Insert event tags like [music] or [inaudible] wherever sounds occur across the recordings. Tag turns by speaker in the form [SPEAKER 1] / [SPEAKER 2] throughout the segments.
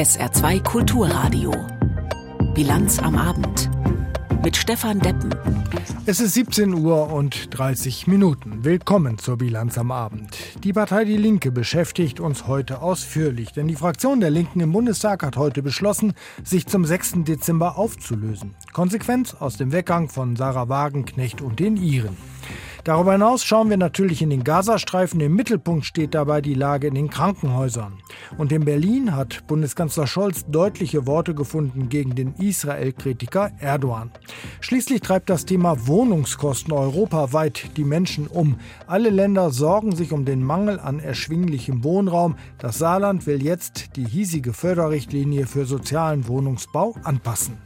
[SPEAKER 1] SR2 Kulturradio. Bilanz am Abend. Mit Stefan Deppen.
[SPEAKER 2] Es ist 17 Uhr und 30 Minuten. Willkommen zur Bilanz am Abend. Die Partei Die Linke beschäftigt uns heute ausführlich, denn die Fraktion der Linken im Bundestag hat heute beschlossen, sich zum 6. Dezember aufzulösen. Konsequenz aus dem Weggang von Sarah Wagenknecht und den Iren. Darüber hinaus schauen wir natürlich in den Gazastreifen. Im Mittelpunkt steht dabei die Lage in den Krankenhäusern. Und in Berlin hat Bundeskanzler Scholz deutliche Worte gefunden gegen den Israel-Kritiker Erdogan. Schließlich treibt das Thema Wohnungskosten europaweit die Menschen um. Alle Länder sorgen sich um den Mangel an erschwinglichem Wohnraum. Das Saarland will jetzt die hiesige Förderrichtlinie für sozialen Wohnungsbau anpassen.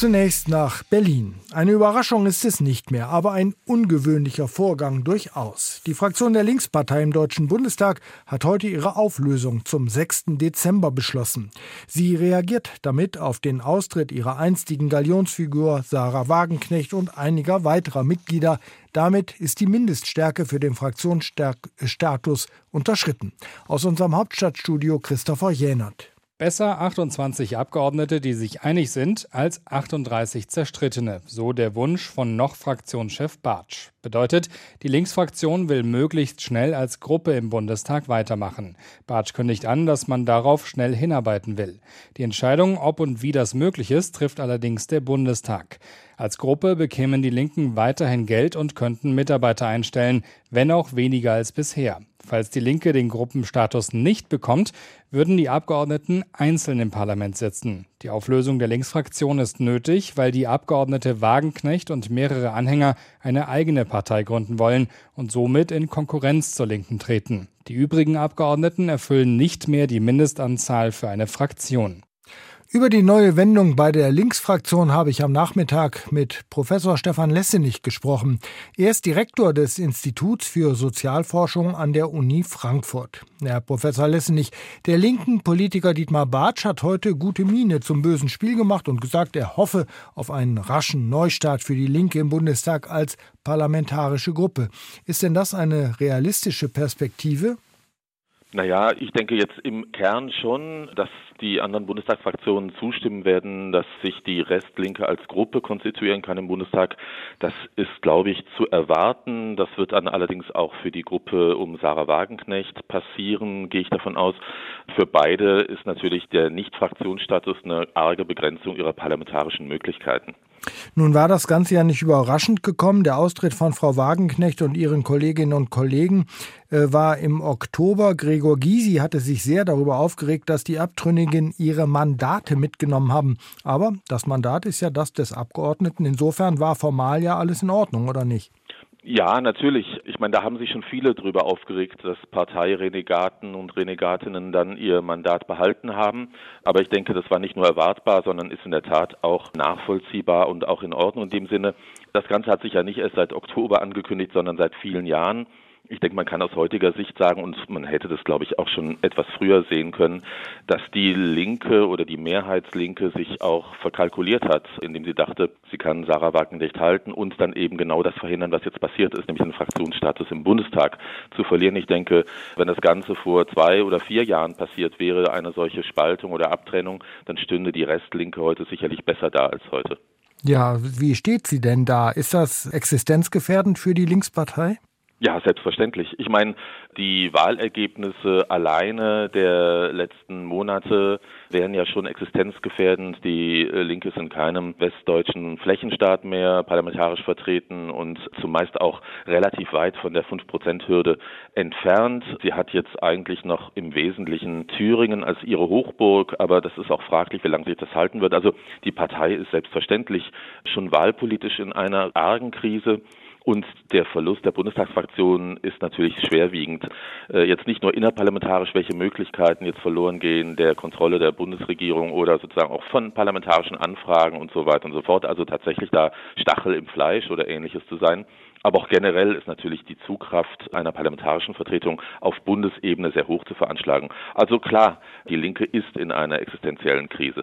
[SPEAKER 2] Zunächst nach Berlin. Eine Überraschung ist es nicht mehr, aber ein ungewöhnlicher Vorgang durchaus. Die Fraktion der Linkspartei im Deutschen Bundestag hat heute ihre Auflösung zum 6. Dezember beschlossen. Sie reagiert damit auf den Austritt ihrer einstigen Galionsfigur Sarah Wagenknecht und einiger weiterer Mitglieder. Damit ist die Mindeststärke für den Fraktionsstatus unterschritten. Aus unserem Hauptstadtstudio Christopher Jänert.
[SPEAKER 3] Besser 28 Abgeordnete, die sich einig sind, als 38 zerstrittene, so der Wunsch von noch Fraktionschef Bartsch. Bedeutet, die Linksfraktion will möglichst schnell als Gruppe im Bundestag weitermachen. Bartsch kündigt an, dass man darauf schnell hinarbeiten will. Die Entscheidung, ob und wie das möglich ist, trifft allerdings der Bundestag. Als Gruppe bekämen die Linken weiterhin Geld und könnten Mitarbeiter einstellen, wenn auch weniger als bisher. Falls die Linke den Gruppenstatus nicht bekommt, würden die Abgeordneten einzeln im Parlament sitzen. Die Auflösung der Linksfraktion ist nötig, weil die Abgeordnete Wagenknecht und mehrere Anhänger eine eigene Partei gründen wollen und somit in Konkurrenz zur Linken treten. Die übrigen Abgeordneten erfüllen nicht mehr die Mindestanzahl für eine Fraktion.
[SPEAKER 2] Über die neue Wendung bei der Linksfraktion habe ich am Nachmittag mit Professor Stefan Lessenich gesprochen. Er ist Direktor des Instituts für Sozialforschung an der Uni Frankfurt. Herr Professor Lessenich, der linken Politiker Dietmar Bartsch hat heute gute Miene zum bösen Spiel gemacht und gesagt, er hoffe auf einen raschen Neustart für die Linke im Bundestag als parlamentarische Gruppe. Ist denn das eine realistische Perspektive?
[SPEAKER 4] Naja, ich denke jetzt im Kern schon, dass die anderen Bundestagsfraktionen zustimmen werden, dass sich die Restlinke als Gruppe konstituieren kann im Bundestag. Das ist, glaube ich, zu erwarten. Das wird dann allerdings auch für die Gruppe um Sarah Wagenknecht passieren, gehe ich davon aus. Für beide ist natürlich der Nicht-Fraktionsstatus eine arge Begrenzung ihrer parlamentarischen Möglichkeiten.
[SPEAKER 2] Nun war das Ganze ja nicht überraschend gekommen. Der Austritt von Frau Wagenknecht und ihren Kolleginnen und Kollegen äh, war im Oktober. Gregor Gysi hatte sich sehr darüber aufgeregt, dass die Abtrünnigen ihre Mandate mitgenommen haben. Aber das Mandat ist ja das des Abgeordneten. Insofern war formal ja alles in Ordnung, oder nicht?
[SPEAKER 4] Ja, natürlich. Ich meine, da haben sich schon viele darüber aufgeregt, dass Parteirenegaten und Renegatinnen dann ihr Mandat behalten haben. Aber ich denke, das war nicht nur erwartbar, sondern ist in der Tat auch nachvollziehbar und auch in Ordnung in dem Sinne. Das Ganze hat sich ja nicht erst seit Oktober angekündigt, sondern seit vielen Jahren. Ich denke, man kann aus heutiger Sicht sagen, und man hätte das, glaube ich, auch schon etwas früher sehen können, dass die Linke oder die Mehrheitslinke sich auch verkalkuliert hat, indem sie dachte, sie kann Sarah Wagenknecht halten und dann eben genau das verhindern, was jetzt passiert ist, nämlich den Fraktionsstatus im Bundestag zu verlieren. Ich denke, wenn das Ganze vor zwei oder vier Jahren passiert wäre, eine solche Spaltung oder Abtrennung, dann stünde die Restlinke heute sicherlich besser da als heute.
[SPEAKER 2] Ja, wie steht sie denn da? Ist das existenzgefährdend für die Linkspartei?
[SPEAKER 4] Ja, selbstverständlich. Ich meine, die Wahlergebnisse alleine der letzten Monate wären ja schon existenzgefährdend. Die äh, Linke ist in keinem westdeutschen Flächenstaat mehr parlamentarisch vertreten und zumeist auch relativ weit von der 5-Prozent-Hürde entfernt. Sie hat jetzt eigentlich noch im Wesentlichen Thüringen als ihre Hochburg, aber das ist auch fraglich, wie lange sich das halten wird. Also die Partei ist selbstverständlich schon wahlpolitisch in einer argen Krise. Und der Verlust der Bundestagsfraktion ist natürlich schwerwiegend. Äh, jetzt nicht nur innerparlamentarisch, welche Möglichkeiten jetzt verloren gehen der Kontrolle der Bundesregierung oder sozusagen auch von parlamentarischen Anfragen und so weiter und so fort. Also tatsächlich da Stachel im Fleisch oder ähnliches zu sein. Aber auch generell ist natürlich die Zugkraft einer parlamentarischen Vertretung auf Bundesebene sehr hoch zu veranschlagen. Also klar, die Linke ist in einer existenziellen Krise.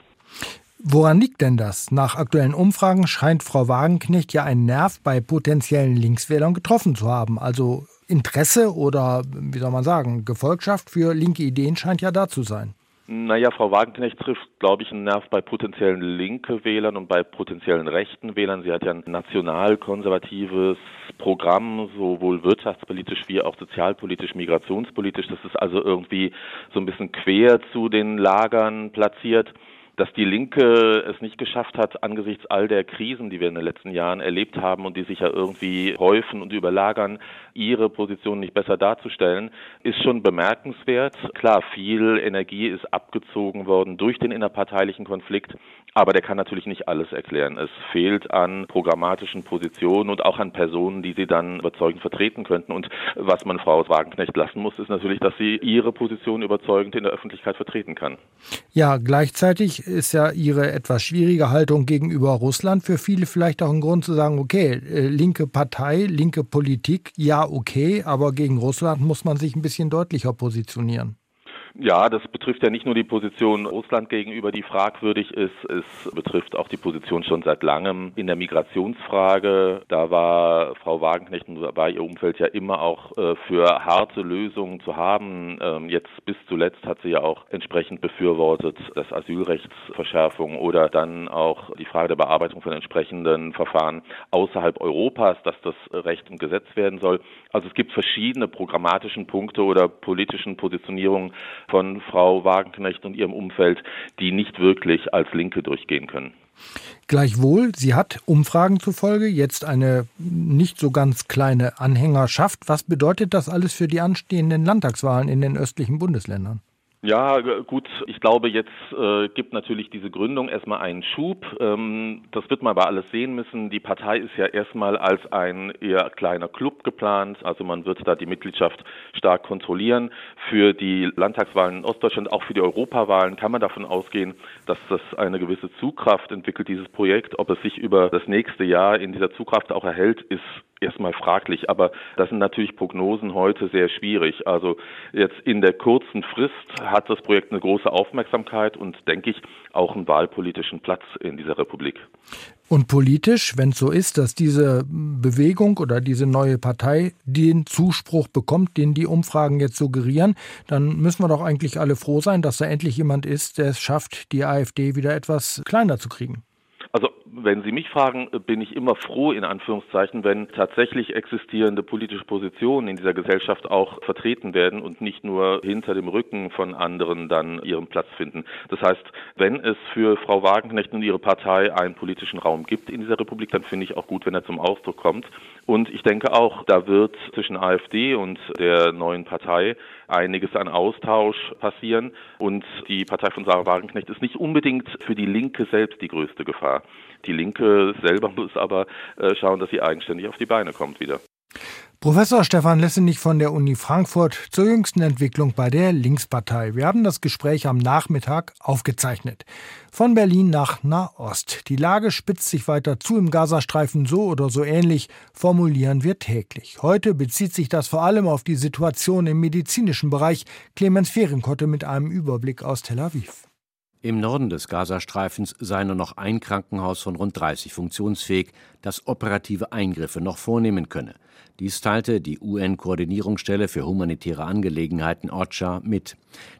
[SPEAKER 2] Woran liegt denn das? Nach aktuellen Umfragen scheint Frau Wagenknecht ja einen Nerv bei potenziellen Linkswählern getroffen zu haben. Also Interesse oder, wie soll man sagen, Gefolgschaft für linke Ideen scheint ja da zu sein.
[SPEAKER 4] Naja, Frau Wagenknecht trifft, glaube ich, einen Nerv bei potenziellen linke Wählern und bei potenziellen rechten Wählern. Sie hat ja ein national-konservatives Programm, sowohl wirtschaftspolitisch wie auch sozialpolitisch, migrationspolitisch. Das ist also irgendwie so ein bisschen quer zu den Lagern platziert dass die Linke es nicht geschafft hat, angesichts all der Krisen, die wir in den letzten Jahren erlebt haben und die sich ja irgendwie häufen und überlagern, ihre Position nicht besser darzustellen, ist schon bemerkenswert. Klar, viel Energie ist abgezogen worden durch den innerparteilichen Konflikt, aber der kann natürlich nicht alles erklären. Es fehlt an programmatischen Positionen und auch an Personen, die sie dann überzeugend vertreten könnten. Und was man Frau Wagenknecht lassen muss, ist natürlich, dass sie ihre Position überzeugend in der Öffentlichkeit vertreten kann.
[SPEAKER 2] Ja, gleichzeitig ist ja Ihre etwas schwierige Haltung gegenüber Russland für viele vielleicht auch ein Grund zu sagen, okay, äh, linke Partei, linke Politik, ja, okay, aber gegen Russland muss man sich ein bisschen deutlicher positionieren.
[SPEAKER 4] Ja, das betrifft ja nicht nur die Position Russland gegenüber, die fragwürdig ist. Es betrifft auch die Position schon seit langem in der Migrationsfrage. Da war Frau Wagenknecht und war ihr Umfeld ja immer auch äh, für harte Lösungen zu haben. Ähm, jetzt bis zuletzt hat sie ja auch entsprechend befürwortet, dass Asylrechtsverschärfung oder dann auch die Frage der Bearbeitung von entsprechenden Verfahren außerhalb Europas, dass das Recht und Gesetz werden soll. Also es gibt verschiedene programmatischen Punkte oder politischen Positionierungen, von Frau Wagenknecht und ihrem Umfeld, die nicht wirklich als Linke durchgehen können.
[SPEAKER 2] Gleichwohl, sie hat Umfragen zufolge jetzt eine nicht so ganz kleine Anhängerschaft. Was bedeutet das alles für die anstehenden Landtagswahlen in den östlichen Bundesländern?
[SPEAKER 4] Ja, gut. Ich glaube, jetzt äh, gibt natürlich diese Gründung erstmal einen Schub. Ähm, das wird man aber alles sehen müssen. Die Partei ist ja erstmal als ein eher kleiner Club geplant. Also man wird da die Mitgliedschaft stark kontrollieren. Für die Landtagswahlen in Ostdeutschland, auch für die Europawahlen kann man davon ausgehen, dass das eine gewisse Zugkraft entwickelt, dieses Projekt. Ob es sich über das nächste Jahr in dieser Zugkraft auch erhält, ist erstmal fraglich, aber das sind natürlich Prognosen heute sehr schwierig. Also jetzt in der kurzen Frist hat das Projekt eine große Aufmerksamkeit und denke ich auch einen wahlpolitischen Platz in dieser Republik.
[SPEAKER 2] Und politisch, wenn es so ist, dass diese Bewegung oder diese neue Partei den Zuspruch bekommt, den die Umfragen jetzt suggerieren, dann müssen wir doch eigentlich alle froh sein, dass da endlich jemand ist, der es schafft, die AfD wieder etwas kleiner zu kriegen.
[SPEAKER 4] Wenn Sie mich fragen, bin ich immer froh, in Anführungszeichen, wenn tatsächlich existierende politische Positionen in dieser Gesellschaft auch vertreten werden und nicht nur hinter dem Rücken von anderen dann ihren Platz finden. Das heißt, wenn es für Frau Wagenknecht und ihre Partei einen politischen Raum gibt in dieser Republik, dann finde ich auch gut, wenn er zum Ausdruck kommt. Und ich denke auch, da wird zwischen AfD und der neuen Partei einiges an Austausch passieren. Und die Partei von Sarah Wagenknecht ist nicht unbedingt für die Linke selbst die größte Gefahr. Die Linke selber [laughs] muss aber äh, schauen, dass sie eigenständig auf die Beine kommt wieder.
[SPEAKER 2] Professor Stefan Lessenich von der Uni Frankfurt zur jüngsten Entwicklung bei der Linkspartei. Wir haben das Gespräch am Nachmittag aufgezeichnet. Von Berlin nach Nahost. Die Lage spitzt sich weiter zu im Gazastreifen so oder so ähnlich, formulieren wir täglich. Heute bezieht sich das vor allem auf die Situation im medizinischen Bereich. Clemens Fehrenkotte mit einem Überblick aus Tel Aviv.
[SPEAKER 5] Im Norden des Gazastreifens sei nur noch ein Krankenhaus von rund 30 funktionsfähig, das operative Eingriffe noch vornehmen könne. Dies teilte die UN-Koordinierungsstelle für humanitäre Angelegenheiten OCHA mit.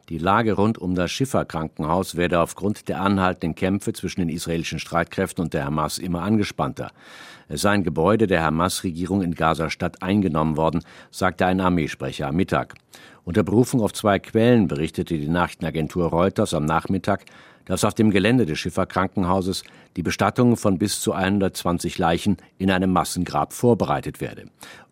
[SPEAKER 5] Die Lage rund um das Schiffer-Krankenhaus werde aufgrund der anhaltenden Kämpfe zwischen den israelischen Streitkräften und der Hamas immer angespannter. Es sei ein Gebäude der Hamas-Regierung in Gaza-Stadt eingenommen worden, sagte ein Armeesprecher am Mittag. Unter Berufung auf zwei Quellen berichtete die Nachrichtenagentur Reuters am Nachmittag, dass auf dem Gelände des Schifferkrankenhauses die Bestattung von bis zu 120 Leichen in einem Massengrab vorbereitet werde.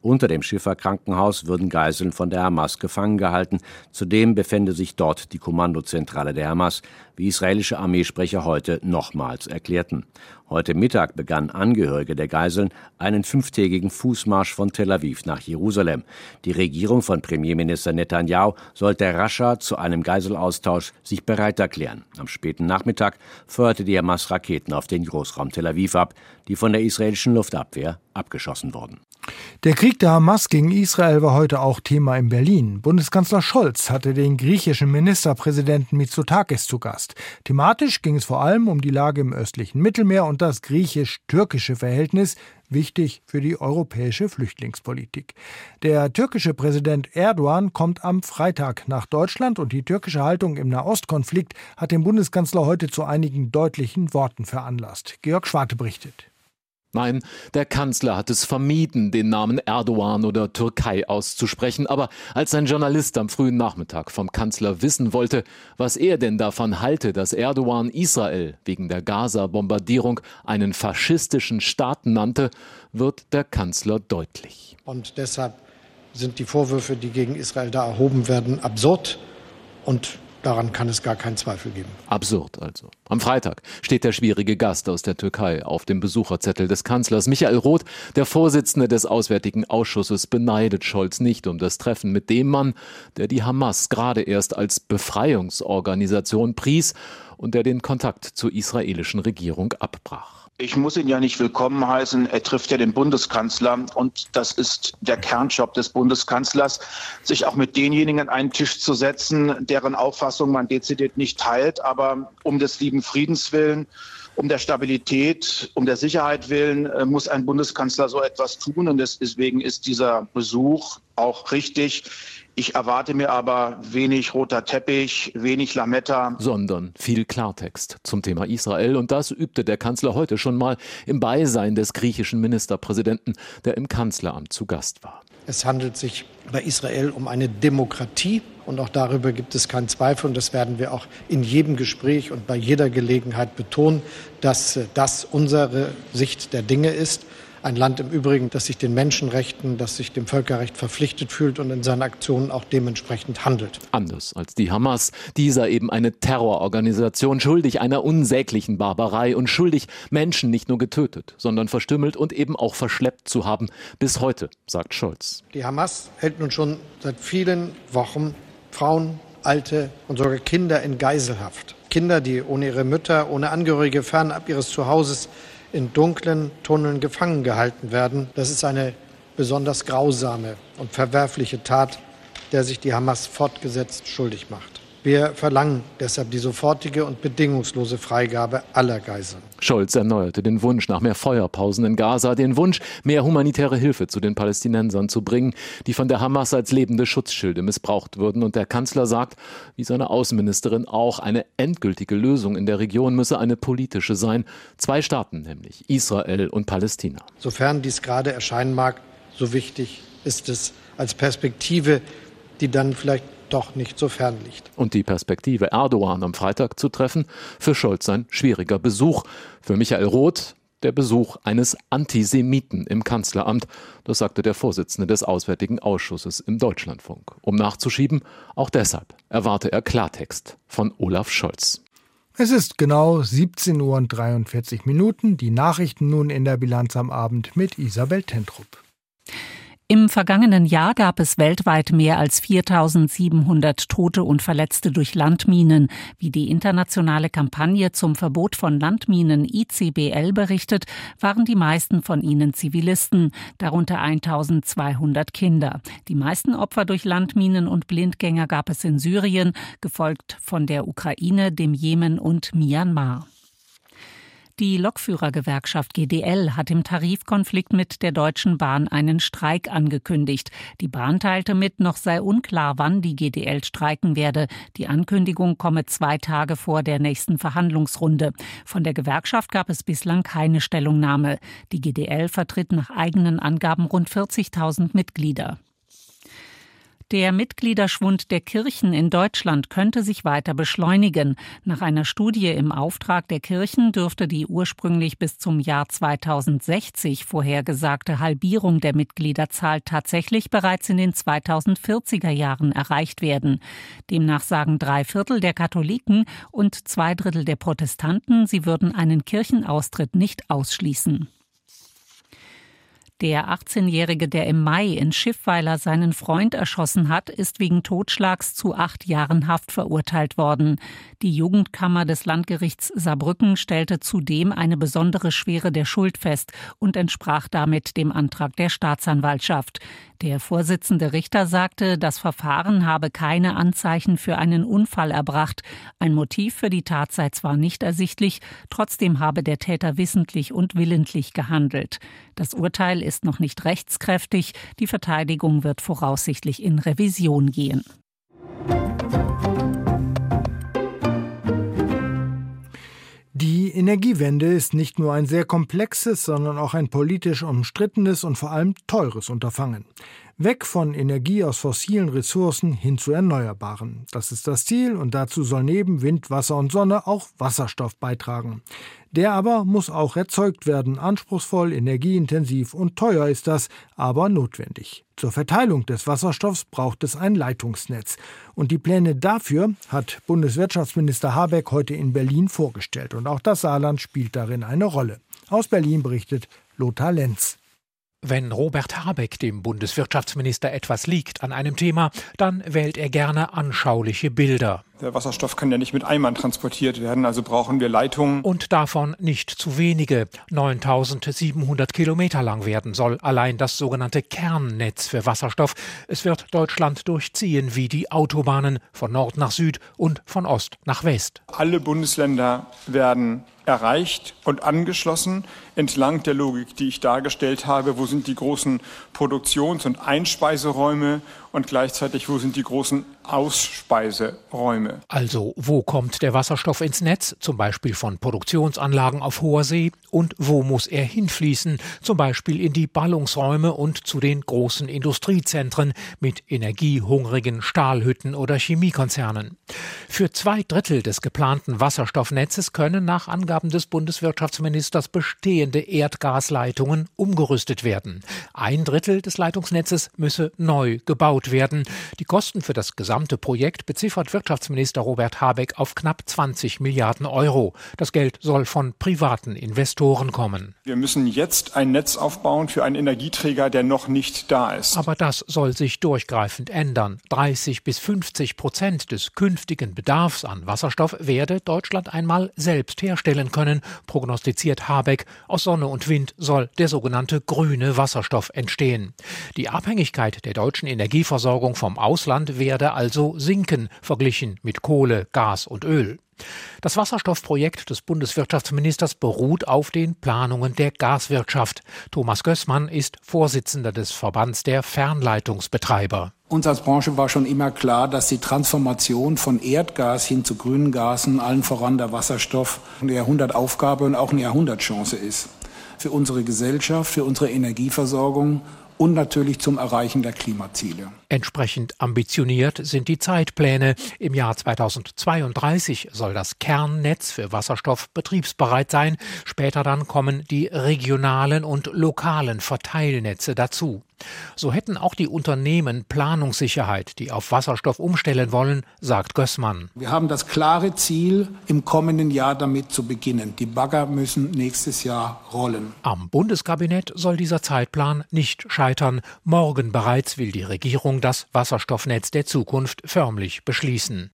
[SPEAKER 5] Unter dem Schifferkrankenhaus würden Geiseln von der Hamas gefangen gehalten. Zudem befände sich dort die Kommandozentrale der Hamas, wie israelische Armeesprecher heute nochmals erklärten. Heute Mittag begannen Angehörige der Geiseln einen fünftägigen Fußmarsch von Tel Aviv nach Jerusalem. Die Regierung von Premierminister Netanyahu sollte rascher zu einem Geiselaustausch sich bereit erklären. Am späten Nachmittag feuerte die Hamas Raketen auf den Großraum Tel Aviv ab, die von der israelischen Luftabwehr abgeschossen wurden.
[SPEAKER 2] Der Krieg der Hamas gegen Israel war heute auch Thema in Berlin. Bundeskanzler Scholz hatte den griechischen Ministerpräsidenten Mitsotakis zu Gast. Thematisch ging es vor allem um die Lage im östlichen Mittelmeer und das griechisch-türkische Verhältnis, wichtig für die europäische Flüchtlingspolitik. Der türkische Präsident Erdogan kommt am Freitag nach Deutschland und die türkische Haltung im Nahostkonflikt hat den Bundeskanzler heute zu einigen deutlichen Worten veranlasst. Georg Schwarte berichtet.
[SPEAKER 6] Nein, der Kanzler hat es vermieden, den Namen Erdogan oder Türkei auszusprechen, aber als ein Journalist am frühen Nachmittag vom Kanzler wissen wollte, was er denn davon halte, dass Erdogan Israel wegen der Gaza-Bombardierung einen faschistischen Staat nannte, wird der Kanzler deutlich.
[SPEAKER 7] Und deshalb sind die Vorwürfe, die gegen Israel da erhoben werden, absurd und Daran kann es gar keinen Zweifel geben.
[SPEAKER 6] Absurd also. Am Freitag steht der schwierige Gast aus der Türkei auf dem Besucherzettel des Kanzlers. Michael Roth, der Vorsitzende des Auswärtigen Ausschusses, beneidet Scholz nicht um das Treffen mit dem Mann, der die Hamas gerade erst als Befreiungsorganisation pries und der den Kontakt zur israelischen Regierung abbrach.
[SPEAKER 8] Ich muss ihn ja nicht willkommen heißen. Er trifft ja den Bundeskanzler. Und das ist der Kernjob des Bundeskanzlers, sich auch mit denjenigen an einen Tisch zu setzen, deren Auffassung man dezidiert nicht teilt, aber um des lieben Friedens willen um der Stabilität, um der Sicherheit willen äh, muss ein Bundeskanzler so etwas tun. Und deswegen ist dieser Besuch auch richtig. Ich erwarte mir aber wenig roter Teppich, wenig Lametta.
[SPEAKER 6] Sondern viel Klartext zum Thema Israel. Und das übte der Kanzler heute schon mal im Beisein des griechischen Ministerpräsidenten, der im Kanzleramt zu Gast war.
[SPEAKER 7] Es handelt sich bei Israel um eine Demokratie. Und auch darüber gibt es keinen Zweifel. Und das werden wir auch in jedem Gespräch und bei jeder Gelegenheit betonen, dass das unsere Sicht der Dinge ist. Ein Land im Übrigen, das sich den Menschenrechten, das sich dem Völkerrecht verpflichtet fühlt und in seinen Aktionen auch dementsprechend handelt.
[SPEAKER 6] Anders als die Hamas, dieser eben eine Terrororganisation, schuldig einer unsäglichen Barbarei und schuldig, Menschen nicht nur getötet, sondern verstümmelt und eben auch verschleppt zu haben. Bis heute, sagt Scholz.
[SPEAKER 7] Die Hamas hält nun schon seit vielen Wochen Frauen, Alte und sogar Kinder in Geiselhaft. Kinder, die ohne ihre Mütter, ohne Angehörige fernab ihres Zuhauses in dunklen Tunneln gefangen gehalten werden. Das ist eine besonders grausame und verwerfliche Tat, der sich die Hamas fortgesetzt schuldig macht. Wir verlangen deshalb die sofortige und bedingungslose Freigabe aller Geiseln.
[SPEAKER 6] Scholz erneuerte den Wunsch nach mehr Feuerpausen in Gaza, den Wunsch, mehr humanitäre Hilfe zu den Palästinensern zu bringen, die von der Hamas als lebende Schutzschilde missbraucht würden. Und der Kanzler sagt, wie seine Außenministerin auch, eine endgültige Lösung in der Region müsse eine politische sein. Zwei Staaten nämlich, Israel und Palästina.
[SPEAKER 7] Sofern dies gerade erscheinen mag, so wichtig ist es als Perspektive, die dann vielleicht doch nicht so fern liegt.
[SPEAKER 6] Und die Perspektive, Erdogan am Freitag zu treffen, für Scholz ein schwieriger Besuch. Für Michael Roth der Besuch eines Antisemiten im Kanzleramt. Das sagte der Vorsitzende des Auswärtigen Ausschusses im Deutschlandfunk. Um nachzuschieben, auch deshalb erwarte er Klartext von Olaf Scholz.
[SPEAKER 2] Es ist genau 17 Uhr und 43 Minuten. Die Nachrichten nun in der Bilanz am Abend mit Isabel Tentrup.
[SPEAKER 1] Im vergangenen Jahr gab es weltweit mehr als 4700 Tote und Verletzte durch Landminen. Wie die internationale Kampagne zum Verbot von Landminen ICBL berichtet, waren die meisten von ihnen Zivilisten, darunter 1200 Kinder. Die meisten Opfer durch Landminen und Blindgänger gab es in Syrien, gefolgt von der Ukraine, dem Jemen und Myanmar. Die Lokführergewerkschaft GDL hat im Tarifkonflikt mit der Deutschen Bahn einen Streik angekündigt. Die Bahn teilte mit, noch sei unklar, wann die GDL streiken werde. Die Ankündigung komme zwei Tage vor der nächsten Verhandlungsrunde. Von der Gewerkschaft gab es bislang keine Stellungnahme. Die GDL vertritt nach eigenen Angaben rund 40.000 Mitglieder. Der Mitgliederschwund der Kirchen in Deutschland könnte sich weiter beschleunigen. Nach einer Studie im Auftrag der Kirchen dürfte die ursprünglich bis zum Jahr 2060 vorhergesagte Halbierung der Mitgliederzahl tatsächlich bereits in den 2040er Jahren erreicht werden. Demnach sagen drei Viertel der Katholiken und zwei Drittel der Protestanten, sie würden einen Kirchenaustritt nicht ausschließen. Der 18-Jährige, der im Mai in Schiffweiler seinen Freund erschossen hat, ist wegen Totschlags zu acht Jahren Haft verurteilt worden. Die Jugendkammer des Landgerichts Saarbrücken stellte zudem eine besondere Schwere der Schuld fest und entsprach damit dem Antrag der Staatsanwaltschaft. Der Vorsitzende Richter sagte, das Verfahren habe keine Anzeichen für einen Unfall erbracht. Ein Motiv für die Tat sei zwar nicht ersichtlich, trotzdem habe der Täter wissentlich und willentlich gehandelt. Das Urteil ist noch nicht rechtskräftig. Die Verteidigung wird voraussichtlich in Revision gehen.
[SPEAKER 2] Energiewende ist nicht nur ein sehr komplexes, sondern auch ein politisch umstrittenes und vor allem teures Unterfangen. Weg von Energie aus fossilen Ressourcen hin zu erneuerbaren. Das ist das Ziel und dazu soll neben Wind, Wasser und Sonne auch Wasserstoff beitragen. Der aber muss auch erzeugt werden. Anspruchsvoll, energieintensiv und teuer ist das, aber notwendig. Zur Verteilung des Wasserstoffs braucht es ein Leitungsnetz. Und die Pläne dafür hat Bundeswirtschaftsminister Habeck heute in Berlin vorgestellt. Und auch das Saarland spielt darin eine Rolle. Aus Berlin berichtet Lothar Lenz.
[SPEAKER 9] Wenn Robert Habeck dem Bundeswirtschaftsminister etwas liegt an einem Thema, dann wählt er gerne anschauliche Bilder.
[SPEAKER 10] Der Wasserstoff kann ja nicht mit Eimern transportiert werden, also brauchen wir Leitungen.
[SPEAKER 9] Und davon nicht zu wenige. 9700 Kilometer lang werden soll allein das sogenannte Kernnetz für Wasserstoff. Es wird Deutschland durchziehen wie die Autobahnen von Nord nach Süd und von Ost nach West.
[SPEAKER 10] Alle Bundesländer werden erreicht und angeschlossen entlang der Logik, die ich dargestellt habe. Wo sind die großen Produktions- und Einspeiseräume und gleichzeitig, wo sind die großen Ausspeiseräume?
[SPEAKER 9] Also, wo kommt der Wasserstoff ins Netz, zum Beispiel von Produktionsanlagen auf hoher See, und wo muss er hinfließen, zum Beispiel in die Ballungsräume und zu den großen Industriezentren mit energiehungrigen Stahlhütten oder Chemiekonzernen. Für zwei Drittel des geplanten Wasserstoffnetzes können nach Angaben des Bundeswirtschaftsministers bestehende Erdgasleitungen umgerüstet werden. Ein Drittel des Leitungsnetzes müsse neu gebaut werden. Die Kosten für das gesamte Projekt beziffert Wirtschaftsminister Robert Habeck auf knapp 20 Milliarden Euro. Das Geld soll von privaten Investoren kommen.
[SPEAKER 10] Wir müssen jetzt ein Netz aufbauen für einen Energieträger, der noch nicht da ist.
[SPEAKER 9] Aber das soll sich durchgreifend ändern. 30 bis 50 Prozent des künftigen Bedarfs an Wasserstoff werde Deutschland einmal selbst herstellen können, prognostiziert Habeck. Aus Sonne und Wind soll der sogenannte grüne Wasserstoff entstehen. Die Abhängigkeit der deutschen Energieversorgung Energieversorgung vom Ausland werde also sinken, verglichen mit Kohle, Gas und Öl. Das Wasserstoffprojekt des Bundeswirtschaftsministers beruht auf den Planungen der Gaswirtschaft. Thomas Gößmann ist Vorsitzender des Verbands der Fernleitungsbetreiber.
[SPEAKER 11] Uns als Branche war schon immer klar, dass die Transformation von Erdgas hin zu grünen Gasen, allen voran der Wasserstoff, eine Jahrhundertaufgabe und auch eine Jahrhundertchance ist. Für unsere Gesellschaft, für unsere Energieversorgung und natürlich zum Erreichen der Klimaziele.
[SPEAKER 9] Entsprechend ambitioniert sind die Zeitpläne. Im Jahr 2032 soll das Kernnetz für Wasserstoff betriebsbereit sein. Später dann kommen die regionalen und lokalen Verteilnetze dazu. So hätten auch die Unternehmen Planungssicherheit, die auf Wasserstoff umstellen wollen, sagt Gößmann.
[SPEAKER 11] Wir haben das klare Ziel, im kommenden Jahr damit zu beginnen. Die Bagger müssen nächstes Jahr rollen.
[SPEAKER 9] Am Bundeskabinett soll dieser Zeitplan nicht scheitern. Morgen bereits will die Regierung das Wasserstoffnetz der Zukunft förmlich beschließen.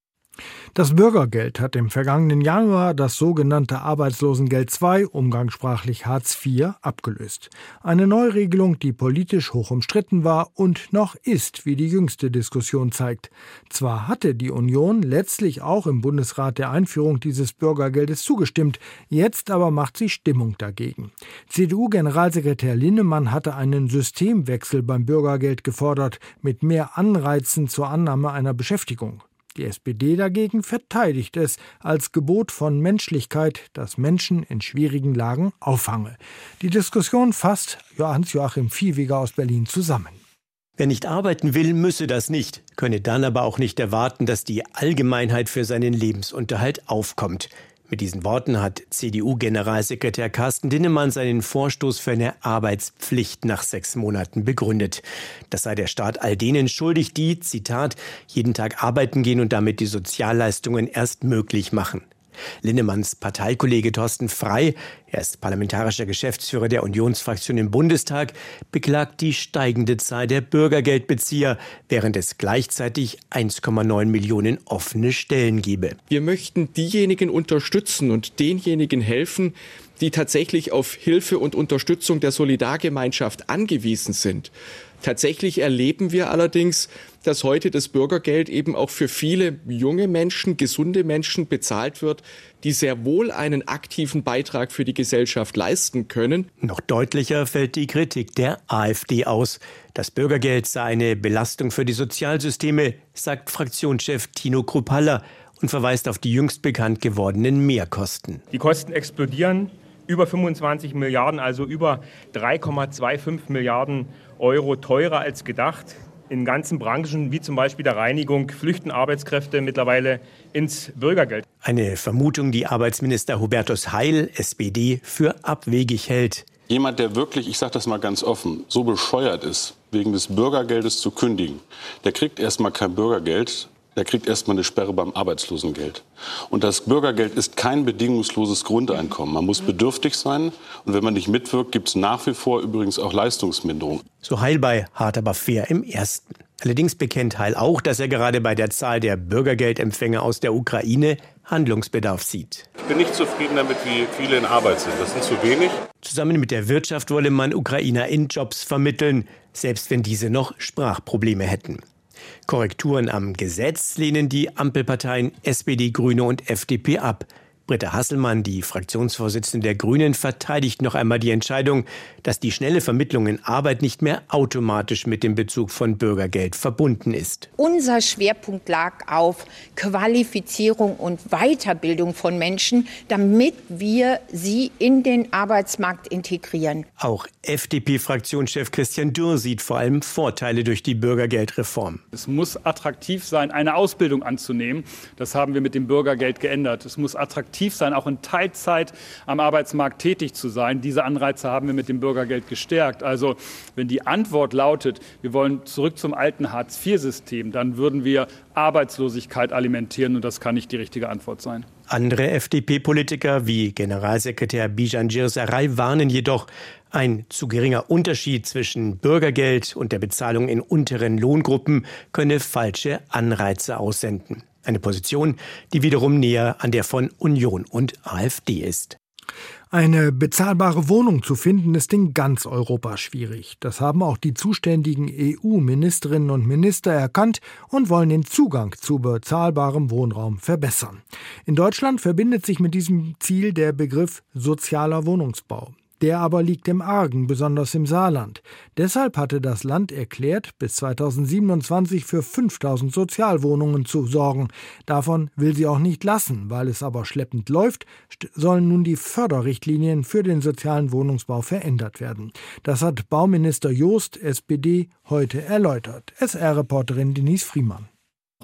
[SPEAKER 2] Das Bürgergeld hat im vergangenen Januar das sogenannte Arbeitslosengeld II, umgangssprachlich Hartz IV, abgelöst. Eine Neuregelung, die politisch hoch umstritten war und noch ist, wie die jüngste Diskussion zeigt. Zwar hatte die Union letztlich auch im Bundesrat der Einführung dieses Bürgergeldes zugestimmt, jetzt aber macht sie Stimmung dagegen. CDU-Generalsekretär Linnemann hatte einen Systemwechsel beim Bürgergeld gefordert, mit mehr Anreizen zur Annahme einer Beschäftigung. Die SPD dagegen verteidigt es als Gebot von Menschlichkeit, das Menschen in schwierigen Lagen auffange. Die Diskussion fasst Hans-Joachim Viehweger aus Berlin zusammen.
[SPEAKER 12] Wer nicht arbeiten will, müsse das nicht, könne dann aber auch nicht erwarten, dass die Allgemeinheit für seinen Lebensunterhalt aufkommt. Mit diesen Worten hat CDU-Generalsekretär Carsten Dinnemann seinen Vorstoß für eine Arbeitspflicht nach sechs Monaten begründet. Das sei der Staat all denen schuldig, die, Zitat, jeden Tag arbeiten gehen und damit die Sozialleistungen erst möglich machen. Linnemanns Parteikollege Thorsten Frei, er ist parlamentarischer Geschäftsführer der Unionsfraktion im Bundestag, beklagt die steigende Zahl der Bürgergeldbezieher, während es gleichzeitig 1,9 Millionen offene Stellen gebe.
[SPEAKER 13] Wir möchten diejenigen unterstützen und denjenigen helfen, die tatsächlich auf Hilfe und Unterstützung der Solidargemeinschaft angewiesen sind. Tatsächlich erleben wir allerdings, dass heute das Bürgergeld eben auch für viele junge Menschen, gesunde Menschen bezahlt wird, die sehr wohl einen aktiven Beitrag für die Gesellschaft leisten können.
[SPEAKER 12] Noch deutlicher fällt die Kritik der AfD aus. Das Bürgergeld sei eine Belastung für die Sozialsysteme, sagt Fraktionschef Tino Kruppalla und verweist auf die jüngst bekannt gewordenen Mehrkosten.
[SPEAKER 14] Die Kosten explodieren über 25 Milliarden, also über 3,25 Milliarden Euro teurer als gedacht. In ganzen Branchen, wie zum Beispiel der Reinigung, flüchten Arbeitskräfte mittlerweile ins Bürgergeld.
[SPEAKER 12] Eine Vermutung, die Arbeitsminister Hubertus Heil, SPD, für abwegig hält.
[SPEAKER 15] Jemand, der wirklich, ich sage das mal ganz offen, so bescheuert ist, wegen des Bürgergeldes zu kündigen, der kriegt erstmal kein Bürgergeld, der kriegt erstmal eine Sperre beim Arbeitslosengeld. Und das Bürgergeld ist kein bedingungsloses Grundeinkommen. Man muss bedürftig sein. Und wenn man nicht mitwirkt, gibt es nach wie vor übrigens auch Leistungsminderung.
[SPEAKER 12] So Heil bei hart aber fair im ersten. Allerdings bekennt Heil auch, dass er gerade bei der Zahl der Bürgergeldempfänger aus der Ukraine Handlungsbedarf sieht.
[SPEAKER 15] Ich bin nicht zufrieden damit, wie viele in Arbeit sind. Das sind zu wenig.
[SPEAKER 12] Zusammen mit der Wirtschaft wolle man Ukrainer in Jobs vermitteln, selbst wenn diese noch Sprachprobleme hätten. Korrekturen am Gesetz lehnen die Ampelparteien SPD, Grüne und FDP ab. Britta Hasselmann, die Fraktionsvorsitzende der Grünen, verteidigt noch einmal die Entscheidung, dass die schnelle Vermittlung in Arbeit nicht mehr automatisch mit dem Bezug von Bürgergeld verbunden ist.
[SPEAKER 16] Unser Schwerpunkt lag auf Qualifizierung und Weiterbildung von Menschen, damit wir sie in den Arbeitsmarkt integrieren.
[SPEAKER 12] Auch FDP-Fraktionschef Christian Dürr sieht vor allem Vorteile durch die Bürgergeldreform.
[SPEAKER 17] Es muss attraktiv sein, eine Ausbildung anzunehmen. Das haben wir mit dem Bürgergeld geändert. Es muss attraktiv attraktiv sein, auch in Teilzeit am Arbeitsmarkt tätig zu sein. Diese Anreize haben wir mit dem Bürgergeld gestärkt. Also wenn die Antwort lautet, wir wollen zurück zum alten Hartz-IV-System, dann würden wir Arbeitslosigkeit alimentieren und das kann nicht die richtige Antwort sein.
[SPEAKER 12] Andere FDP-Politiker wie Generalsekretär Bijan Girsaray warnen jedoch, ein zu geringer Unterschied zwischen Bürgergeld und der Bezahlung in unteren Lohngruppen könne falsche Anreize aussenden. Eine Position, die wiederum näher an der von Union und AfD ist.
[SPEAKER 2] Eine bezahlbare Wohnung zu finden ist in ganz Europa schwierig. Das haben auch die zuständigen EU-Ministerinnen und Minister erkannt und wollen den Zugang zu bezahlbarem Wohnraum verbessern. In Deutschland verbindet sich mit diesem Ziel der Begriff sozialer Wohnungsbau. Der aber liegt im Argen, besonders im Saarland. Deshalb hatte das Land erklärt, bis 2027 für 5000 Sozialwohnungen zu sorgen. Davon will sie auch nicht lassen. Weil es aber schleppend läuft, sollen nun die Förderrichtlinien für den sozialen Wohnungsbau verändert werden. Das hat Bauminister Joost, SPD, heute erläutert. SR-Reporterin Denise Friemann.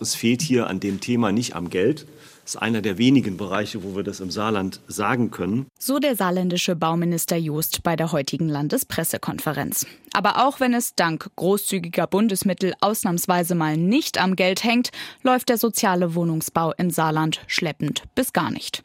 [SPEAKER 18] Es fehlt hier an dem Thema nicht am Geld, das ist einer der wenigen Bereiche, wo wir das im Saarland sagen können.
[SPEAKER 19] So der saarländische Bauminister Joost bei der heutigen Landespressekonferenz. Aber auch wenn es dank großzügiger Bundesmittel ausnahmsweise mal nicht am Geld hängt, läuft der soziale Wohnungsbau im Saarland schleppend bis gar nicht.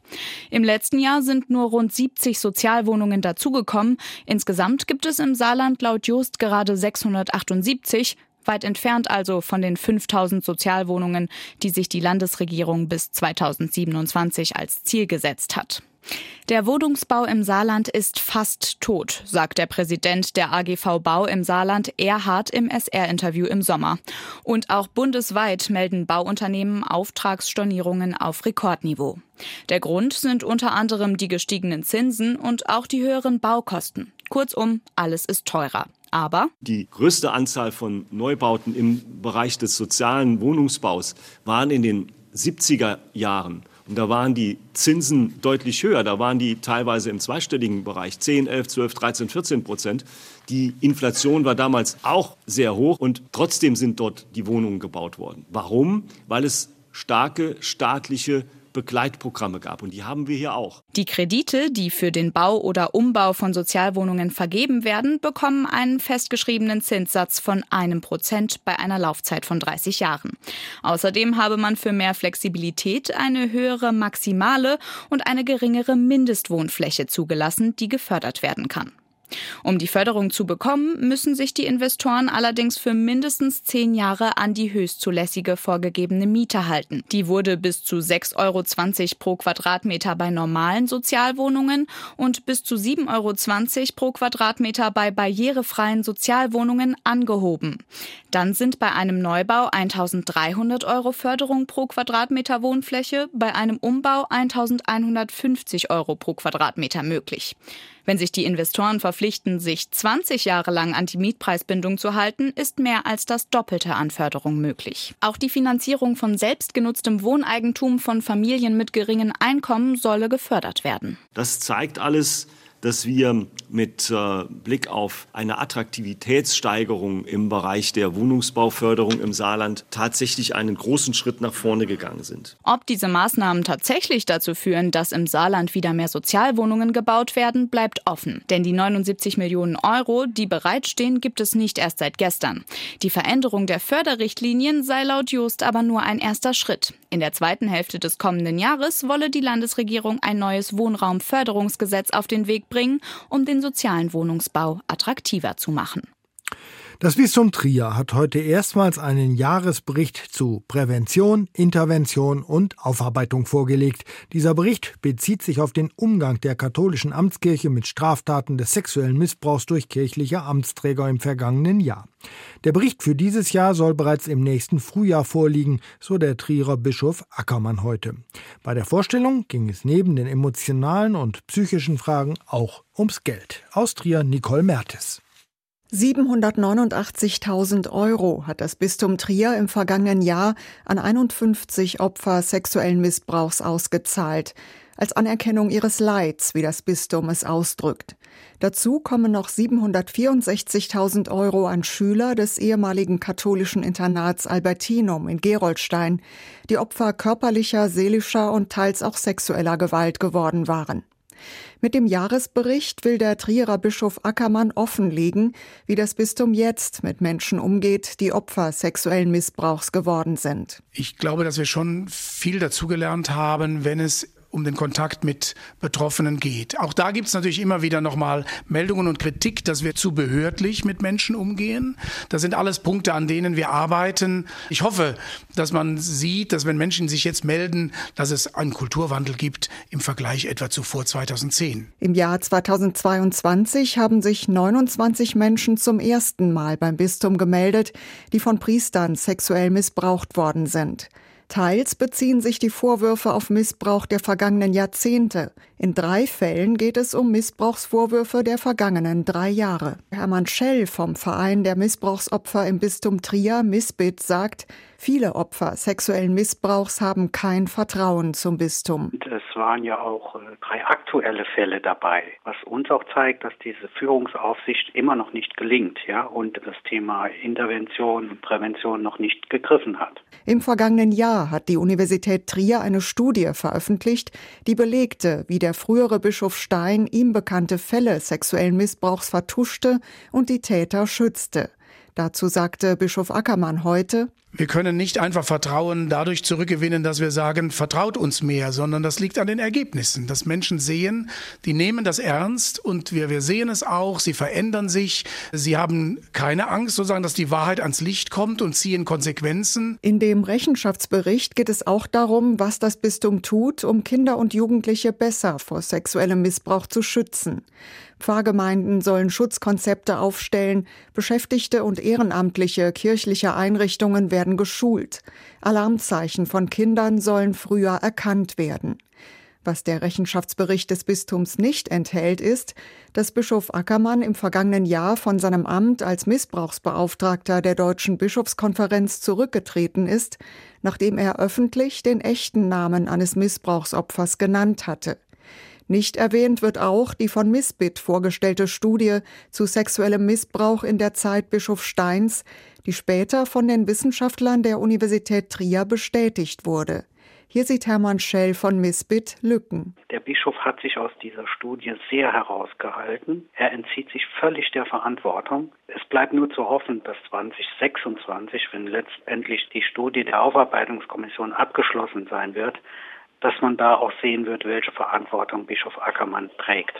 [SPEAKER 19] Im letzten Jahr sind nur rund 70 Sozialwohnungen dazugekommen. Insgesamt gibt es im Saarland laut Joost gerade 678 weit entfernt also von den 5000 Sozialwohnungen, die sich die Landesregierung bis 2027 als Ziel gesetzt hat. Der Wohnungsbau im Saarland ist fast tot, sagt der Präsident der AGV Bau im Saarland Erhard im SR-Interview im Sommer. Und auch bundesweit melden Bauunternehmen Auftragsstornierungen auf Rekordniveau. Der Grund sind unter anderem die gestiegenen Zinsen und auch die höheren Baukosten. Kurzum, alles ist teurer. Aber
[SPEAKER 18] die größte Anzahl von Neubauten im Bereich des sozialen Wohnungsbaus waren in den 70er Jahren. Und da waren die Zinsen deutlich höher. Da waren die teilweise im zweistelligen Bereich 10, 11, 12, 13, 14 Prozent. Die Inflation war damals auch sehr hoch und trotzdem sind dort die Wohnungen gebaut worden. Warum? Weil es starke staatliche Begleitprogramme gab. Und die haben wir hier auch.
[SPEAKER 19] Die Kredite, die für den Bau oder Umbau von Sozialwohnungen vergeben werden, bekommen einen festgeschriebenen Zinssatz von einem Prozent bei einer Laufzeit von 30 Jahren. Außerdem habe man für mehr Flexibilität eine höhere maximale und eine geringere Mindestwohnfläche zugelassen, die gefördert werden kann. Um die Förderung zu bekommen, müssen sich die Investoren allerdings für mindestens zehn Jahre an die höchstzulässige vorgegebene Miete halten. Die wurde bis zu 6,20 Euro pro Quadratmeter bei normalen Sozialwohnungen und bis zu 7,20 Euro pro Quadratmeter bei barrierefreien Sozialwohnungen angehoben. Dann sind bei einem Neubau 1300 Euro Förderung pro Quadratmeter Wohnfläche, bei einem Umbau 1150 Euro pro Quadratmeter möglich. Wenn sich die Investoren verpflichten, sich 20 Jahre lang an die Mietpreisbindung zu halten, ist mehr als das Doppelte an Förderung möglich. Auch die Finanzierung von selbstgenutztem Wohneigentum von Familien mit geringen Einkommen solle gefördert werden.
[SPEAKER 18] Das zeigt alles, dass wir mit äh, Blick auf eine Attraktivitätssteigerung im Bereich der Wohnungsbauförderung im Saarland tatsächlich einen großen Schritt nach vorne gegangen sind.
[SPEAKER 19] Ob diese Maßnahmen tatsächlich dazu führen, dass im Saarland wieder mehr Sozialwohnungen gebaut werden, bleibt offen. Denn die 79 Millionen Euro, die bereitstehen, gibt es nicht erst seit gestern. Die Veränderung der Förderrichtlinien sei laut Just aber nur ein erster Schritt. In der zweiten Hälfte des kommenden Jahres wolle die Landesregierung ein neues Wohnraumförderungsgesetz auf den Weg bringen, um den sozialen Wohnungsbau attraktiver zu machen.
[SPEAKER 2] Das Bistum Trier hat heute erstmals einen Jahresbericht zu Prävention, Intervention und Aufarbeitung vorgelegt. Dieser Bericht bezieht sich auf den Umgang der katholischen Amtskirche mit Straftaten des sexuellen Missbrauchs durch kirchliche Amtsträger im vergangenen Jahr. Der Bericht für dieses Jahr soll bereits im nächsten Frühjahr vorliegen, so der Trierer Bischof Ackermann heute. Bei der Vorstellung ging es neben den emotionalen und psychischen Fragen auch ums Geld. Aus Trier Nicole Mertes.
[SPEAKER 20] 789.000 Euro hat das Bistum Trier im vergangenen Jahr an 51 Opfer sexuellen Missbrauchs ausgezahlt, als Anerkennung ihres Leids, wie das Bistum es ausdrückt. Dazu kommen noch 764.000 Euro an Schüler des ehemaligen katholischen Internats Albertinum in Geroldstein, die Opfer körperlicher, seelischer und teils auch sexueller Gewalt geworden waren. Mit dem Jahresbericht will der Trierer Bischof Ackermann offenlegen, wie das Bistum jetzt mit Menschen umgeht, die Opfer sexuellen Missbrauchs geworden sind.
[SPEAKER 11] Ich glaube, dass wir schon viel dazugelernt haben, wenn es um den Kontakt mit Betroffenen geht. Auch da gibt es natürlich immer wieder nochmal Meldungen und Kritik, dass wir zu behördlich mit Menschen umgehen. Das sind alles Punkte, an denen wir arbeiten. Ich hoffe, dass man sieht, dass wenn Menschen sich jetzt melden, dass es einen Kulturwandel gibt im Vergleich etwa zu vor 2010.
[SPEAKER 20] Im Jahr 2022 haben sich 29 Menschen zum ersten Mal beim Bistum gemeldet, die von Priestern sexuell missbraucht worden sind. Teils beziehen sich die Vorwürfe auf Missbrauch der vergangenen Jahrzehnte. In drei Fällen geht es um Missbrauchsvorwürfe der vergangenen drei Jahre. Hermann Schell vom Verein der Missbrauchsopfer im Bistum Trier, Missbit, sagt, Viele Opfer sexuellen Missbrauchs haben kein Vertrauen zum Bistum.
[SPEAKER 21] Es waren ja auch äh, drei aktuelle Fälle dabei, was uns auch zeigt, dass diese Führungsaufsicht immer noch nicht gelingt, ja, und das Thema Intervention und Prävention noch nicht gegriffen hat.
[SPEAKER 20] Im vergangenen Jahr hat die Universität Trier eine Studie veröffentlicht, die belegte, wie der frühere Bischof Stein ihm bekannte Fälle sexuellen Missbrauchs vertuschte und die Täter schützte. Dazu sagte Bischof Ackermann heute,
[SPEAKER 11] wir können nicht einfach Vertrauen dadurch zurückgewinnen, dass wir sagen, vertraut uns mehr, sondern das liegt an den Ergebnissen, dass Menschen sehen, die nehmen das ernst und wir, wir sehen es auch, sie verändern sich, sie haben keine Angst, sozusagen, dass die Wahrheit ans Licht kommt und ziehen Konsequenzen.
[SPEAKER 20] In dem Rechenschaftsbericht geht es auch darum, was das Bistum tut, um Kinder und Jugendliche besser vor sexuellem Missbrauch zu schützen. Pfarrgemeinden sollen Schutzkonzepte aufstellen, Beschäftigte und Ehrenamtliche kirchlicher Einrichtungen werden geschult, Alarmzeichen von Kindern sollen früher erkannt werden. Was der Rechenschaftsbericht des Bistums nicht enthält, ist, dass Bischof Ackermann im vergangenen Jahr von seinem Amt als Missbrauchsbeauftragter der Deutschen Bischofskonferenz zurückgetreten ist, nachdem er öffentlich den echten Namen eines Missbrauchsopfers genannt hatte. Nicht erwähnt wird auch die von Missbit vorgestellte Studie zu sexuellem Missbrauch in der Zeit Bischof Steins, die später von den Wissenschaftlern der Universität Trier bestätigt wurde. Hier sieht Hermann Schell von Misbit Lücken.
[SPEAKER 21] Der Bischof hat sich aus dieser Studie sehr herausgehalten. Er entzieht sich völlig der Verantwortung. Es bleibt nur zu hoffen, dass 2026, wenn letztendlich die Studie der Aufarbeitungskommission abgeschlossen sein wird, dass man da auch sehen wird, welche Verantwortung Bischof Ackermann trägt.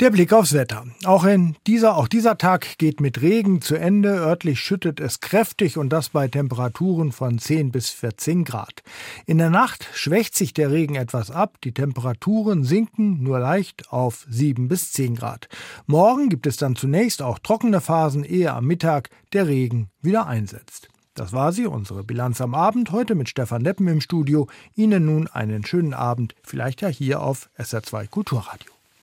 [SPEAKER 2] Der Blick aufs Wetter. Auch in dieser, auch dieser Tag geht mit Regen zu Ende. Örtlich schüttet es kräftig und das bei Temperaturen von 10 bis 14 Grad. In der Nacht schwächt sich der Regen etwas ab. Die Temperaturen sinken nur leicht auf 7 bis 10 Grad. Morgen gibt es dann zunächst auch trockene Phasen, ehe am Mittag der Regen wieder einsetzt. Das war sie, unsere Bilanz am Abend, heute mit Stefan Neppen im Studio. Ihnen nun einen schönen Abend, vielleicht ja hier auf SR2 Kulturradio.